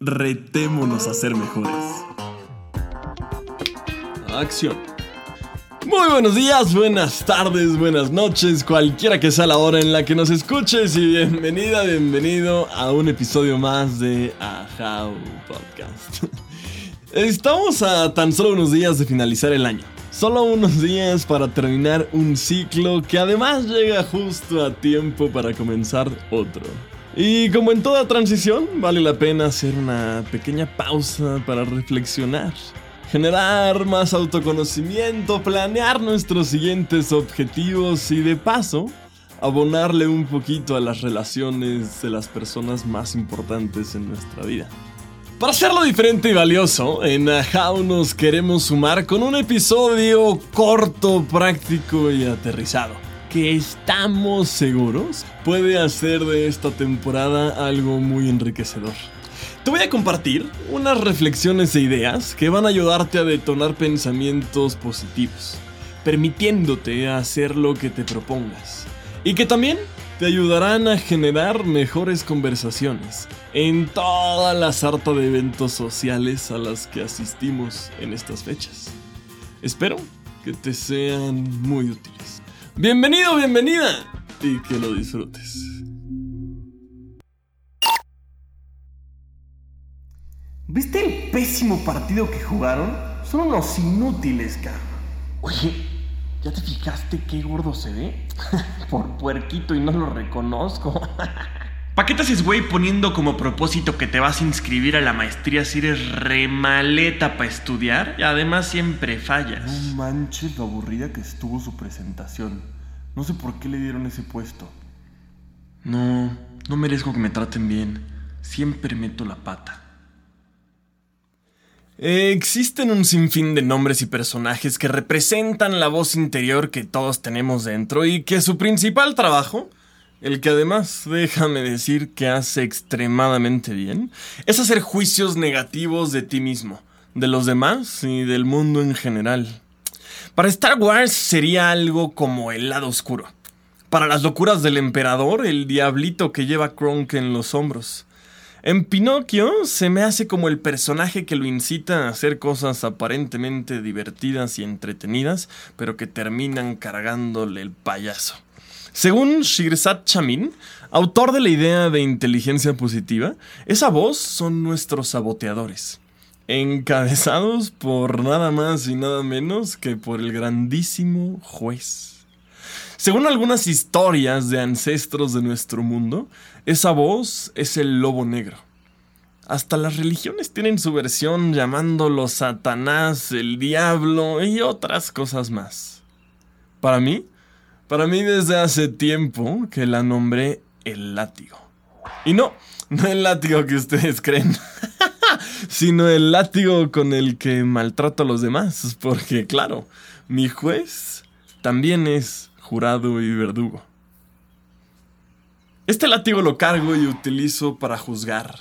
retémonos a ser mejores. Acción. Muy buenos días, buenas tardes, buenas noches, cualquiera que sea la hora en la que nos escuches y bienvenida, bienvenido a un episodio más de Ahau Podcast. Estamos a tan solo unos días de finalizar el año. Solo unos días para terminar un ciclo que además llega justo a tiempo para comenzar otro. Y como en toda transición, vale la pena hacer una pequeña pausa para reflexionar, generar más autoconocimiento, planear nuestros siguientes objetivos y de paso, abonarle un poquito a las relaciones de las personas más importantes en nuestra vida. Para hacerlo diferente y valioso, en How nos queremos sumar con un episodio corto, práctico y aterrizado que estamos seguros puede hacer de esta temporada algo muy enriquecedor. Te voy a compartir unas reflexiones e ideas que van a ayudarte a detonar pensamientos positivos, permitiéndote hacer lo que te propongas. Y que también te ayudarán a generar mejores conversaciones en toda la sarta de eventos sociales a las que asistimos en estas fechas. Espero que te sean muy útiles. Bienvenido, bienvenida y que lo disfrutes. ¿Viste el pésimo partido que jugaron? Son unos inútiles, cabrón. Oye, ¿ya te fijaste qué gordo se ve? Por puerquito y no lo reconozco. ¿Para qué te haces, güey, poniendo como propósito que te vas a inscribir a la maestría si eres remaleta para estudiar? Y además siempre fallas. No manches lo aburrida que estuvo su presentación. No sé por qué le dieron ese puesto. No, no merezco que me traten bien. Siempre meto la pata. Existen un sinfín de nombres y personajes que representan la voz interior que todos tenemos dentro y que su principal trabajo el que además, déjame decir que hace extremadamente bien, es hacer juicios negativos de ti mismo, de los demás y del mundo en general. Para Star Wars sería algo como el lado oscuro. Para las locuras del emperador, el diablito que lleva Kronk en los hombros. En Pinocchio se me hace como el personaje que lo incita a hacer cosas aparentemente divertidas y entretenidas, pero que terminan cargándole el payaso. Según Shirzad Chamin, autor de la idea de inteligencia positiva, esa voz son nuestros saboteadores, encabezados por nada más y nada menos que por el grandísimo juez. Según algunas historias de ancestros de nuestro mundo, esa voz es el lobo negro. Hasta las religiones tienen su versión llamándolo Satanás, el diablo y otras cosas más. Para mí, para mí desde hace tiempo que la nombré el látigo. Y no, no el látigo que ustedes creen, sino el látigo con el que maltrato a los demás, porque claro, mi juez también es jurado y verdugo. Este látigo lo cargo y utilizo para juzgar,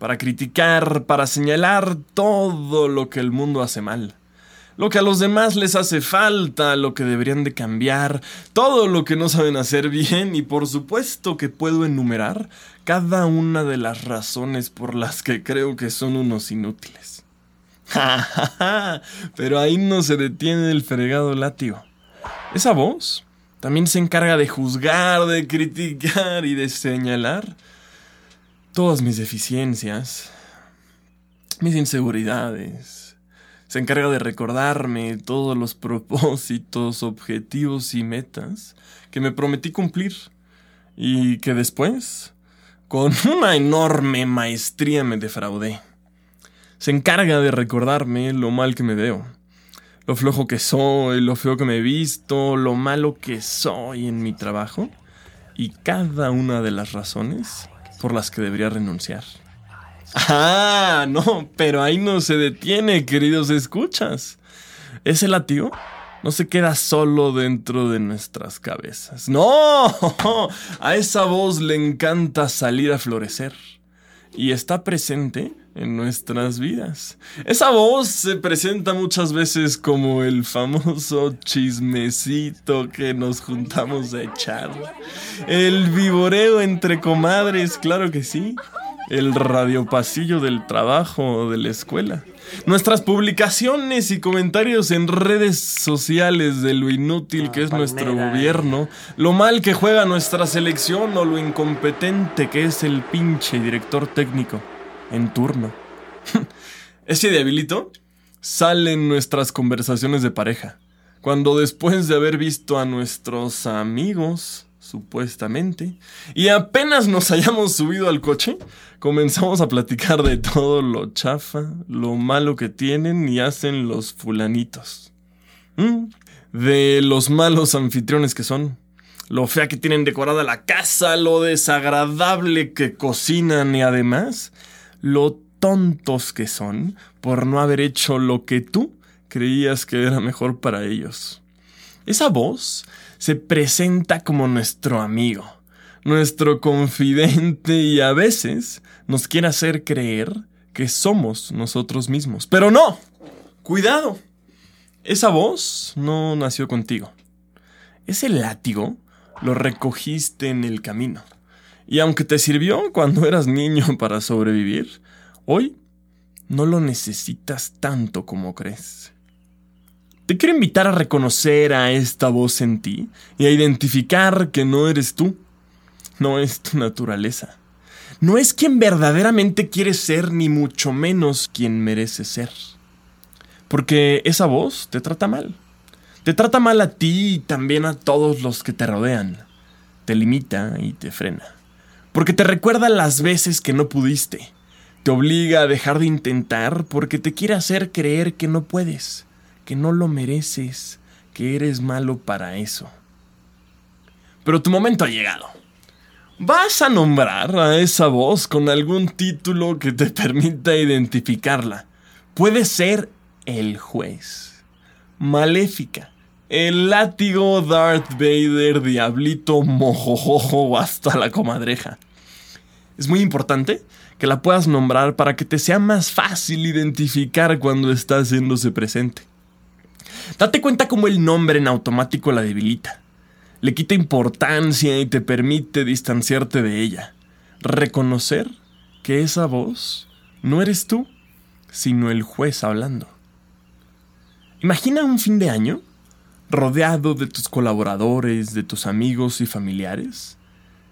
para criticar, para señalar todo lo que el mundo hace mal lo que a los demás les hace falta, lo que deberían de cambiar, todo lo que no saben hacer bien y por supuesto que puedo enumerar cada una de las razones por las que creo que son unos inútiles. Pero ahí no se detiene el fregado látigo. Esa voz también se encarga de juzgar, de criticar y de señalar todas mis deficiencias, mis inseguridades, se encarga de recordarme todos los propósitos, objetivos y metas que me prometí cumplir y que después, con una enorme maestría, me defraudé. Se encarga de recordarme lo mal que me veo, lo flojo que soy, lo feo que me he visto, lo malo que soy en mi trabajo y cada una de las razones por las que debería renunciar. Ah, no, pero ahí no se detiene, queridos escuchas. Ese latido no se queda solo dentro de nuestras cabezas. No, a esa voz le encanta salir a florecer y está presente en nuestras vidas. Esa voz se presenta muchas veces como el famoso chismecito que nos juntamos a echar. El vivoreo entre comadres, claro que sí el radiopasillo del trabajo o de la escuela. Nuestras publicaciones y comentarios en redes sociales de lo inútil que es nuestro gobierno, lo mal que juega nuestra selección o lo incompetente que es el pinche director técnico en turno. Ese debilito sale en nuestras conversaciones de pareja, cuando después de haber visto a nuestros amigos supuestamente, y apenas nos hayamos subido al coche, comenzamos a platicar de todo lo chafa, lo malo que tienen y hacen los fulanitos. ¿Mm? De los malos anfitriones que son, lo fea que tienen decorada la casa, lo desagradable que cocinan y además, lo tontos que son por no haber hecho lo que tú creías que era mejor para ellos. Esa voz se presenta como nuestro amigo, nuestro confidente y a veces nos quiere hacer creer que somos nosotros mismos. Pero no, cuidado. Esa voz no nació contigo. Ese látigo lo recogiste en el camino. Y aunque te sirvió cuando eras niño para sobrevivir, hoy no lo necesitas tanto como crees. Te quiero invitar a reconocer a esta voz en ti y a identificar que no eres tú, no es tu naturaleza. No es quien verdaderamente quieres ser, ni mucho menos quien merece ser. Porque esa voz te trata mal. Te trata mal a ti y también a todos los que te rodean. Te limita y te frena. Porque te recuerda las veces que no pudiste. Te obliga a dejar de intentar porque te quiere hacer creer que no puedes que no lo mereces, que eres malo para eso. Pero tu momento ha llegado. Vas a nombrar a esa voz con algún título que te permita identificarla. Puede ser el juez, Maléfica, el látigo Darth Vader, Diablito, Mojojojo hasta la comadreja. Es muy importante que la puedas nombrar para que te sea más fácil identificar cuando está haciéndose presente. Date cuenta cómo el nombre en automático la debilita. Le quita importancia y te permite distanciarte de ella. Reconocer que esa voz no eres tú, sino el juez hablando. Imagina un fin de año rodeado de tus colaboradores, de tus amigos y familiares,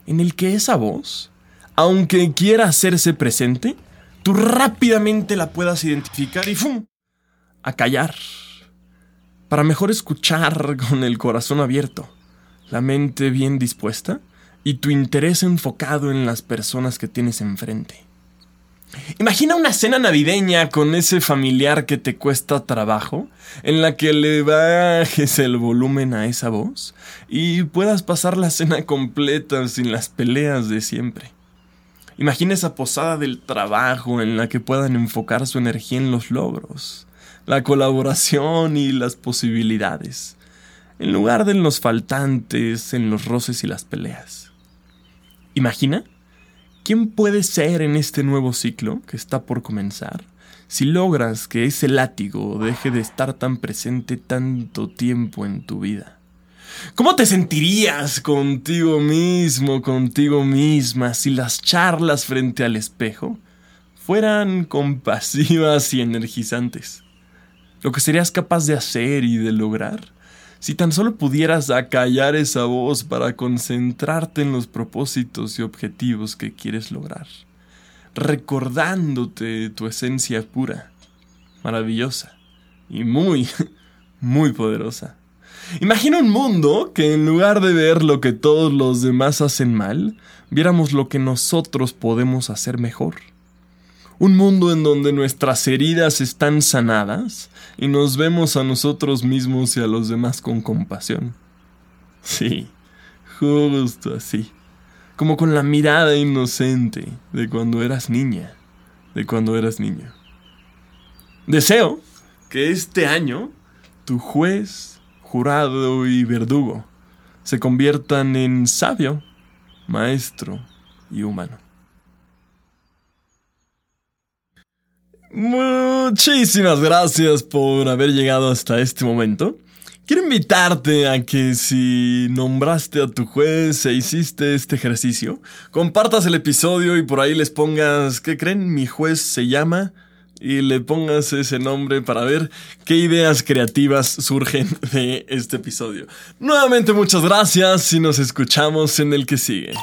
en el que esa voz, aunque quiera hacerse presente, tú rápidamente la puedas identificar y ¡fum! a callar para mejor escuchar con el corazón abierto, la mente bien dispuesta y tu interés enfocado en las personas que tienes enfrente. Imagina una cena navideña con ese familiar que te cuesta trabajo, en la que le bajes el volumen a esa voz y puedas pasar la cena completa sin las peleas de siempre. Imagina esa posada del trabajo en la que puedan enfocar su energía en los logros, la colaboración y las posibilidades, en lugar de en los faltantes, en los roces y las peleas. Imagina quién puede ser en este nuevo ciclo que está por comenzar si logras que ese látigo deje de estar tan presente tanto tiempo en tu vida. ¿Cómo te sentirías contigo mismo, contigo misma, si las charlas frente al espejo fueran compasivas y energizantes? Lo que serías capaz de hacer y de lograr, si tan solo pudieras acallar esa voz para concentrarte en los propósitos y objetivos que quieres lograr, recordándote tu esencia pura, maravillosa y muy, muy poderosa. Imagina un mundo que en lugar de ver lo que todos los demás hacen mal, viéramos lo que nosotros podemos hacer mejor. Un mundo en donde nuestras heridas están sanadas y nos vemos a nosotros mismos y a los demás con compasión. Sí, justo así. Como con la mirada inocente de cuando eras niña, de cuando eras niño. Deseo que este año tu juez, jurado y verdugo se conviertan en sabio, maestro y humano. Muchísimas gracias por haber llegado hasta este momento. quiero invitarte a que si nombraste a tu juez e hiciste este ejercicio, compartas el episodio y por ahí les pongas, ¿qué creen? Mi juez se llama y le pongas ese nombre para ver qué ideas creativas surgen de este episodio. Nuevamente muchas gracias y nos escuchamos en el que sigue.